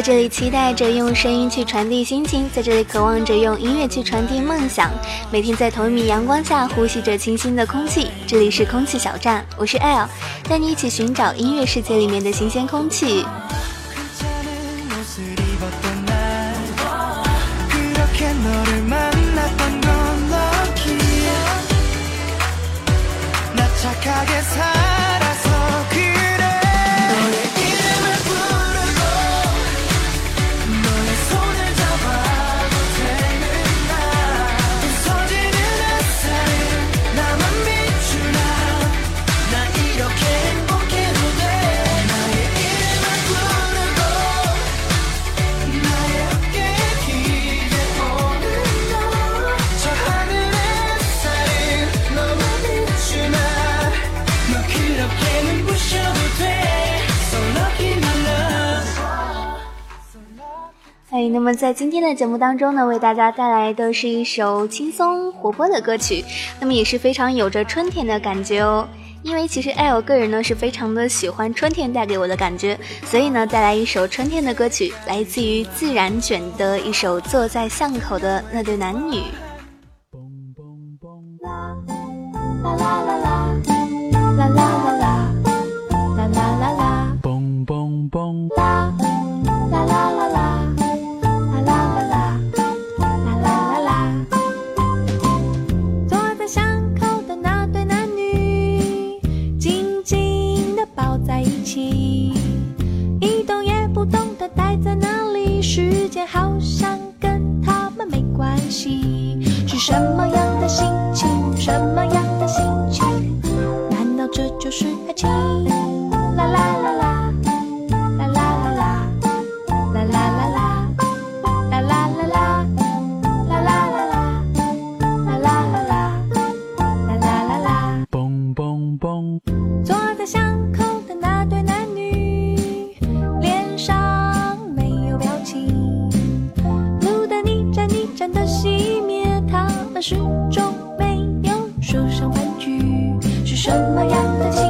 在这里期待着用声音去传递心情，在这里渴望着用音乐去传递梦想。每天在同一米阳光下呼吸着清新的空气，这里是空气小站，我是 L，带你一起寻找音乐世界里面的新鲜空气。那么在今天的节目当中呢，为大家带来的是一首轻松活泼的歌曲，那么也是非常有着春天的感觉哦。因为其实 L 个人呢是非常的喜欢春天带给我的感觉，所以呢带来一首春天的歌曲，来自于自然卷的一首《坐在巷口的那对男女》。没关系。是什么样的心情？什么样的心情？难道这就是爱情？是什么样的情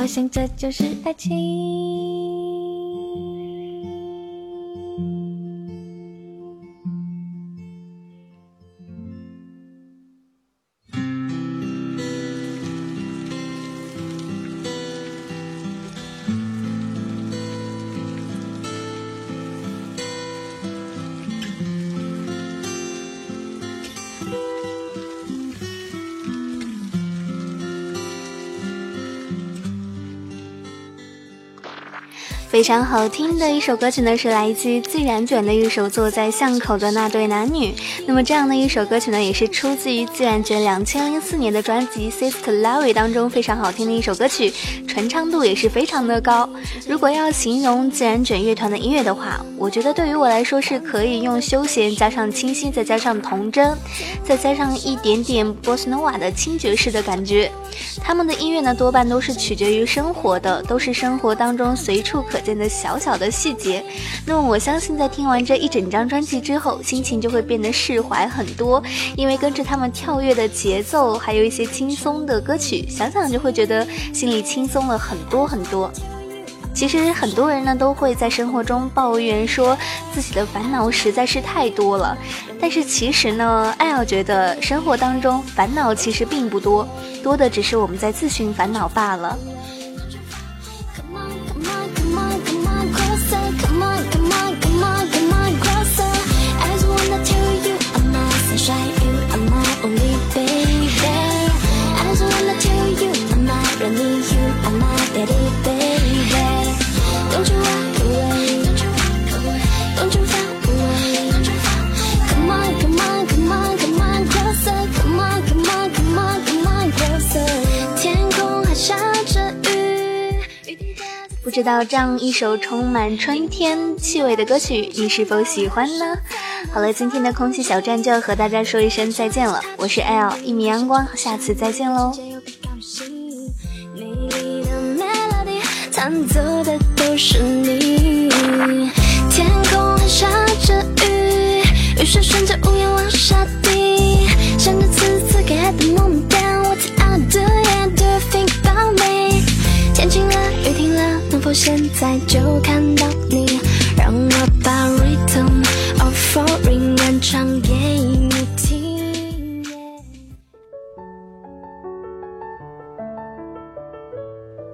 我想这就是爱情。非常好听的一首歌曲呢，是来自于自然卷的一首《坐在巷口的那对男女》。那么这样的一首歌曲呢，也是出自于自然卷两千零四年的专辑《Sister Larry》当中非常好听的一首歌曲，传唱度也是非常的高。如果要形容自然卷乐团的音乐的话，我觉得对于我来说是可以用休闲加上清新，再加上童真，再加上一点点波斯诺瓦的轻爵士的感觉。他们的音乐呢，多半都是取决于生活的，都是生活当中随处可见的小小的细节。那么我相信，在听完这一整张专辑之后，心情就会变得释怀很多，因为跟着他们跳跃的节奏，还有一些轻松的歌曲，想想就会觉得心里轻松了很多很多。其实很多人呢都会在生活中抱怨说自己的烦恼实在是太多了，但是其实呢，艾尔觉得生活当中烦恼其实并不多，多的只是我们在自寻烦恼罢了。不知道这样一首充满春天气味的歌曲，你是否喜欢呢？好了，今天的空气小站就要和大家说一声再见了，我是 L 一米阳光，下次再见喽。美丽的都是你。天空还下着雨，雨水顺着屋檐往下滴，想着此次给爱的 moment down，What I do and do you think about me？天晴了，雨停了，能否现在就看到你？让我把 rhythm of falling 演唱